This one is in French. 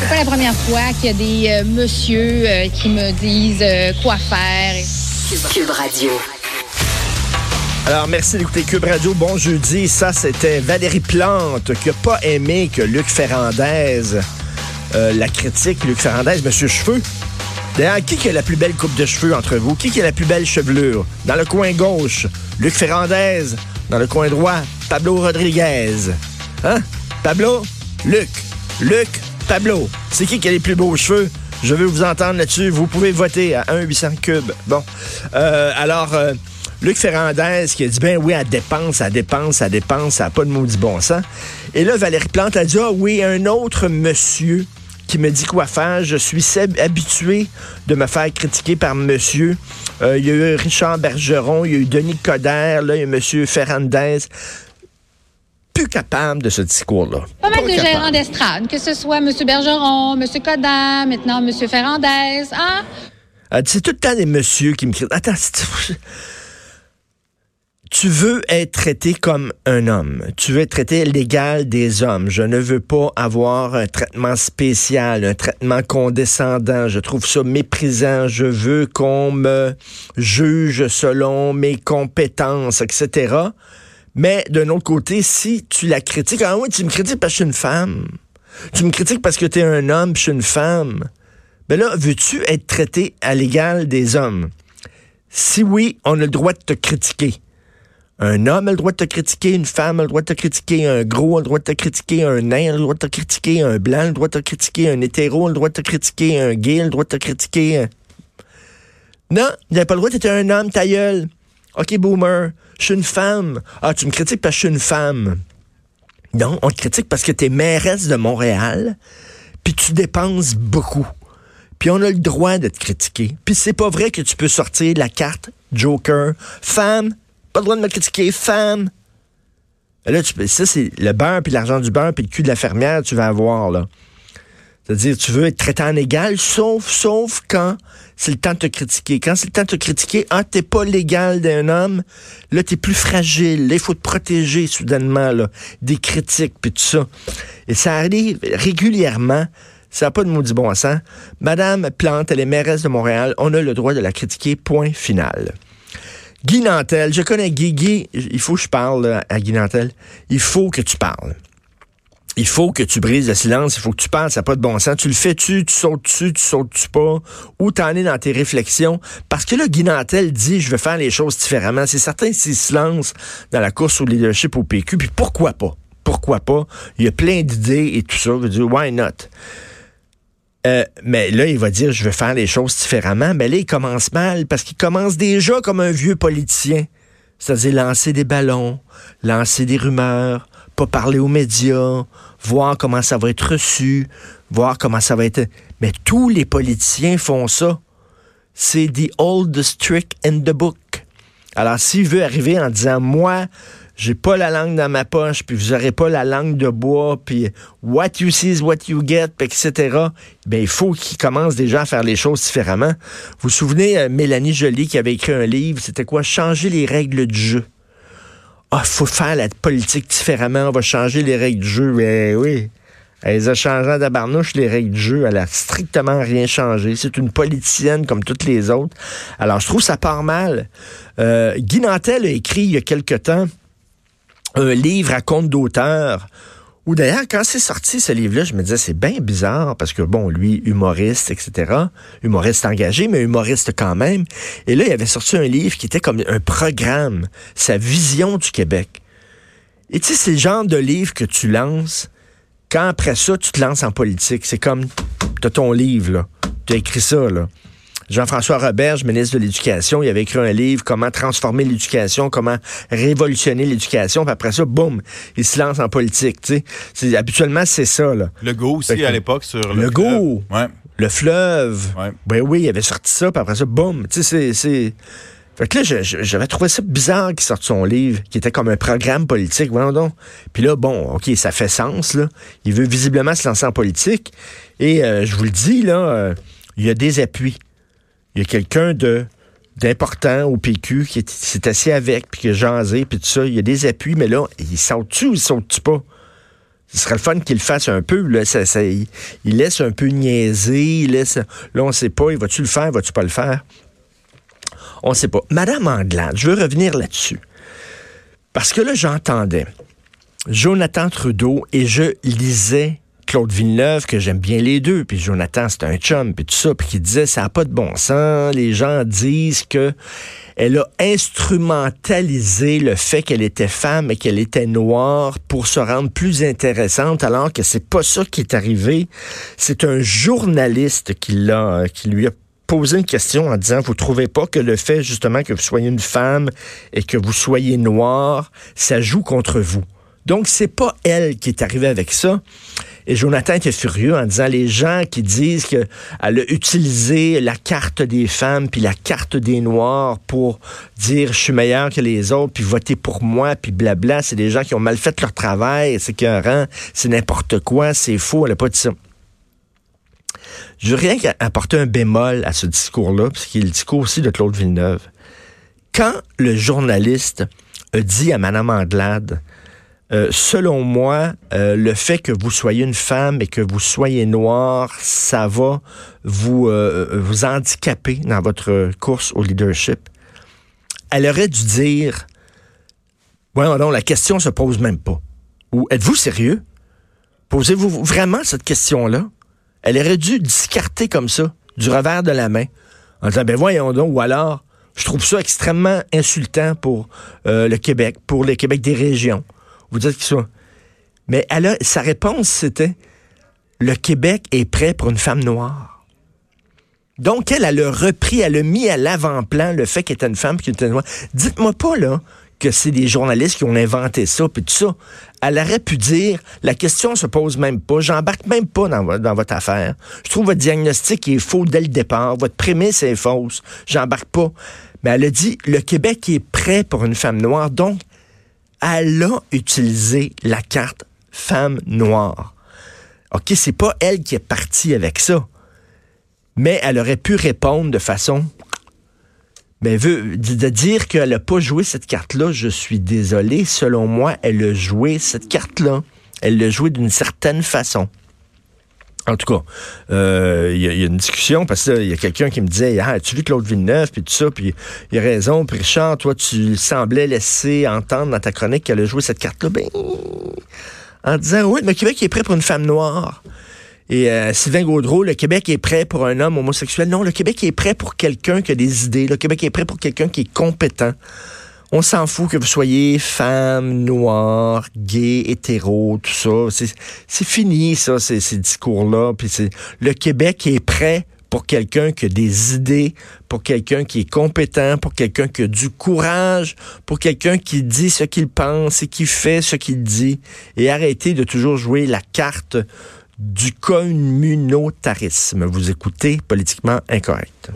C'est pas la première fois qu'il y a des euh, monsieur euh, qui me disent euh, quoi faire. Cube Radio. Alors, merci d'écouter Cube Radio. Bon jeudi. Ça, c'était Valérie Plante qui n'a pas aimé que Luc Ferrandez, euh, la critique, Luc Ferrandez, Monsieur Cheveux. D'ailleurs, qui qui a la plus belle coupe de cheveux entre vous? Qui qui a la plus belle chevelure? Dans le coin gauche, Luc Ferrandez. Dans le coin droit, Pablo Rodriguez. Hein? Pablo? Luc. Luc, Pablo. C'est qui qui a les plus beaux cheveux? Je veux vous entendre là-dessus. Vous pouvez voter à 1-800 Cube. Bon. Euh, alors... euh, Luc Ferrandez qui a dit, ben oui, elle dépense, elle dépense, elle dépense, ça n'a pas de maudit bon sens. Et là, Valérie Plante a dit, ah oui, un autre monsieur qui me dit quoi faire. Je suis habitué de me faire critiquer par monsieur. Euh, il y a eu Richard Bergeron, il y a eu Denis Coderre, là, il y a monsieur Ferrandez. Plus capable de ce discours-là. Pas mal de capable. gérants d'estrade, que ce soit M. Bergeron, M. Codan, maintenant M. Ferrandez. Hein? Dit, C'est tout le temps des messieurs qui me crient. Attends, tu veux être traité comme un homme. Tu veux être traité l'égal des hommes. Je ne veux pas avoir un traitement spécial, un traitement condescendant. Je trouve ça méprisant. Je veux qu'on me juge selon mes compétences, etc. Mais d'un autre côté, si tu la critiques, ah oui, tu me critiques parce que je suis une femme. Tu me critiques parce que tu es un homme, je suis une femme. Ben là, veux-tu être traité à l'égal des hommes? Si oui, on a le droit de te critiquer. Un homme a le droit de te critiquer, une femme a le droit de te critiquer, un gros a le droit de te critiquer, un nain a le droit de te critiquer, un blanc a le droit de te critiquer, un hétéro a le droit de te critiquer, un gay a le droit de te critiquer. Non, il n'avait pas le droit, t'étais un homme, ta gueule. OK, boomer, je suis une femme. Ah, tu me critiques parce que je suis une femme. Non, on te critique parce que t'es mairesse de Montréal, puis tu dépenses beaucoup. Puis on a le droit de te critiquer. Puis c'est pas vrai que tu peux sortir la carte Joker. Femme, pas le droit de me critiquer. Femme. Là, tu ça, c'est le beurre, puis l'argent du beurre, puis le cul de la fermière, tu vas avoir, là. C'est-à-dire, tu veux être traité en égal, sauf, sauf quand c'est le temps de te critiquer. Quand c'est le temps de te critiquer, ah, t'es pas l'égal d'un homme, là, t'es plus fragile. Là, il faut te protéger, soudainement, là, des critiques, puis tout ça. Et ça arrive régulièrement. Ça n'a pas de maudit bon sens. Madame Plante, elle est mairesse de Montréal. On a le droit de la critiquer, point final. Guy Nantel, je connais Guy. Guy, il faut que je parle à Guy Nantel. Il faut que tu parles il faut que tu brises le silence, il faut que tu parles, ça n'a pas de bon sens. Tu le fais-tu, tu sautes-tu, tu sautes-tu pas, où t'en es dans tes réflexions? Parce que là, Guy Nantel dit, je veux faire les choses différemment. C'est certain s'il se lance dans la course au leadership au PQ, puis pourquoi pas? Pourquoi pas? Il y a plein d'idées et tout ça. Je veux dire, why not? Euh, mais là, il va dire, je veux faire les choses différemment. Mais là, il commence mal parce qu'il commence déjà comme un vieux politicien. C'est-à-dire lancer des ballons, lancer des rumeurs, pas parler aux médias, voir comment ça va être reçu, voir comment ça va être... Mais tous les politiciens font ça. C'est the oldest trick in the book. Alors, s'il veut arriver en disant, moi, j'ai pas la langue dans ma poche, puis vous aurez pas la langue de bois, puis what you see is what you get, etc., ben, il faut qu'il commence déjà à faire les choses différemment. Vous vous souvenez, euh, Mélanie Joly qui avait écrit un livre, c'était quoi? Changer les règles du jeu. Ah, faut faire la politique différemment, on va changer les règles du jeu. Ben oui. Elle a changé à barnouche les règles du jeu. Elle a strictement rien changé. C'est une politicienne comme toutes les autres. Alors, je trouve ça part mal. Euh, a écrit il y a quelque temps un livre à compte d'auteur. Ou d'ailleurs, quand c'est sorti ce livre-là, je me disais, c'est bien bizarre parce que, bon, lui, humoriste, etc., humoriste engagé, mais humoriste quand même. Et là, il avait sorti un livre qui était comme un programme, sa vision du Québec. Et tu sais, c'est le genre de livre que tu lances quand après ça, tu te lances en politique. C'est comme, t'as ton livre, là. Tu as écrit ça, là. Jean-François Roberge, ministre de l'Éducation, il avait écrit un livre, Comment transformer l'éducation, comment révolutionner l'éducation. Puis après ça, boum, il se lance en politique. tu sais. C'est- Habituellement, c'est ça. Là. Le go aussi que- à l'époque sur le. Le go. Ouais. Le fleuve. Ouais. Ben oui, il avait sorti ça, puis après ça, boum. Tu sais, c'est- c'est. Fait que là, je- je- j'avais trouvé ça bizarre qu'il sorte son livre, qui était comme un programme politique. Voyons donc. Puis là, bon, OK, ça fait sens, là. Il veut visiblement se lancer en politique. Et euh, je vous le dis, là, euh, il y a des appuis. Il y a quelqu'un d'important au PQ qui est- s'est assis avec, puis qui a jasé, puis tout ça. Il y a des appuis, mais là, il saute-tu ou il saute-tu pas? Ce serait le fun qu'il fasse un peu. Là, ça, il, laisse un peu niaiser. Il laisse, là, on sait pas. Il va-tu le faire? Va-tu pas le faire? On sait pas. Madame Anglade, je veux revenir là-dessus. Parce que là, j'entendais Jonathan Trudeau et je lisais Claude Villeneuve, que j'aime bien les deux, puis Jonathan, c'est un chum, puis tout ça, puis qui disait, ça n'a pas de bon sens. Les gens disent que elle a instrumentalisé le fait qu'elle était femme et qu'elle était noire pour se rendre plus intéressante, alors que c'est pas ça qui est arrivé. C'est un journaliste qui l'a, qui lui a posé une question en disant, vous trouvez pas que le fait justement que vous soyez une femme et que vous soyez noire, ça joue contre vous? Donc, c'est pas elle qui est arrivée avec ça. Et Jonathan était furieux en disant les gens qui disent qu'elle a utilisé la carte des femmes puis la carte des noirs pour dire je suis meilleur que les autres puis voter pour moi puis blabla, c'est des gens qui ont mal fait leur travail, c'est qu'un c'est n'importe quoi, c'est faux, elle n'a pas dit ça. Je veux rien qu'apporter un bémol à ce discours-là, parce est le discours aussi de Claude Villeneuve. Quand le journaliste a dit à Mme Anglade euh, selon moi, euh, le fait que vous soyez une femme et que vous soyez noire, ça va vous, euh, vous handicaper dans votre course au leadership. Elle aurait dû dire, ouais, non, la question se pose même pas. Ou êtes-vous sérieux? Posez-vous vraiment cette question-là? Elle aurait dû discarter comme ça, du revers de la main, en disant, ben voyons donc, ou alors, je trouve ça extrêmement insultant pour le Québec, pour le Québec des régions. Vous dites que ça. Mais elle a, sa réponse, c'était le Québec est prêt pour une femme noire. Donc, elle, elle a repris, elle a mis à l'avant-plan le fait qu'elle était une femme qui était noire. Dites-moi pas, là, que c'est des journalistes qui ont inventé ça, puis tout ça. Elle aurait pu dire, la question se pose même pas, j'embarque même pas dans, dans, votre affaire. Je trouve votre diagnostic est faux dès le départ, votre prémisse est fausse, j'embarque pas. Mais elle a dit, le Québec est prêt pour une femme noire, donc elle a utilisé la carte femme noire. OK, c'est pas elle qui est partie avec ça. Mais elle aurait pu répondre de façon mais veut, de dire qu'elle n'a pas joué cette carte-là, je suis désolé. Selon moi, elle a joué cette carte-là. Elle l'a joué d'une certaine façon. En tout cas, euh, il y, a une discussion parce qu'il y a quelqu'un qui me disait ah, as-tu vu Claude Villeneuve puis tout ça puis il a raison puis Richard toi tu semblais laisser entendre dans ta chronique qu'elle a joué cette carte là ben en disant oui le Québec est prêt pour une femme noire et euh, Sylvain Gaudreau, le Québec est prêt pour un homme homosexuel. Non, le Québec est prêt pour quelqu'un qui a des idées. Le Québec est prêt pour quelqu'un qui est compétent. On s'en fout que vous soyez femme, noire, gay, hétéro, tout ça. C'est fini, ça, ces, discours-là. Puis le Québec est prêt pour quelqu'un qui a des idées, pour quelqu'un qui est compétent, pour quelqu'un qui a du courage, pour quelqu'un qui dit ce qu'il pense et qui fait ce qu'il dit. Et arrêtez de toujours jouer la carte du communautarisme. Vous écoutez politiquement incorrect.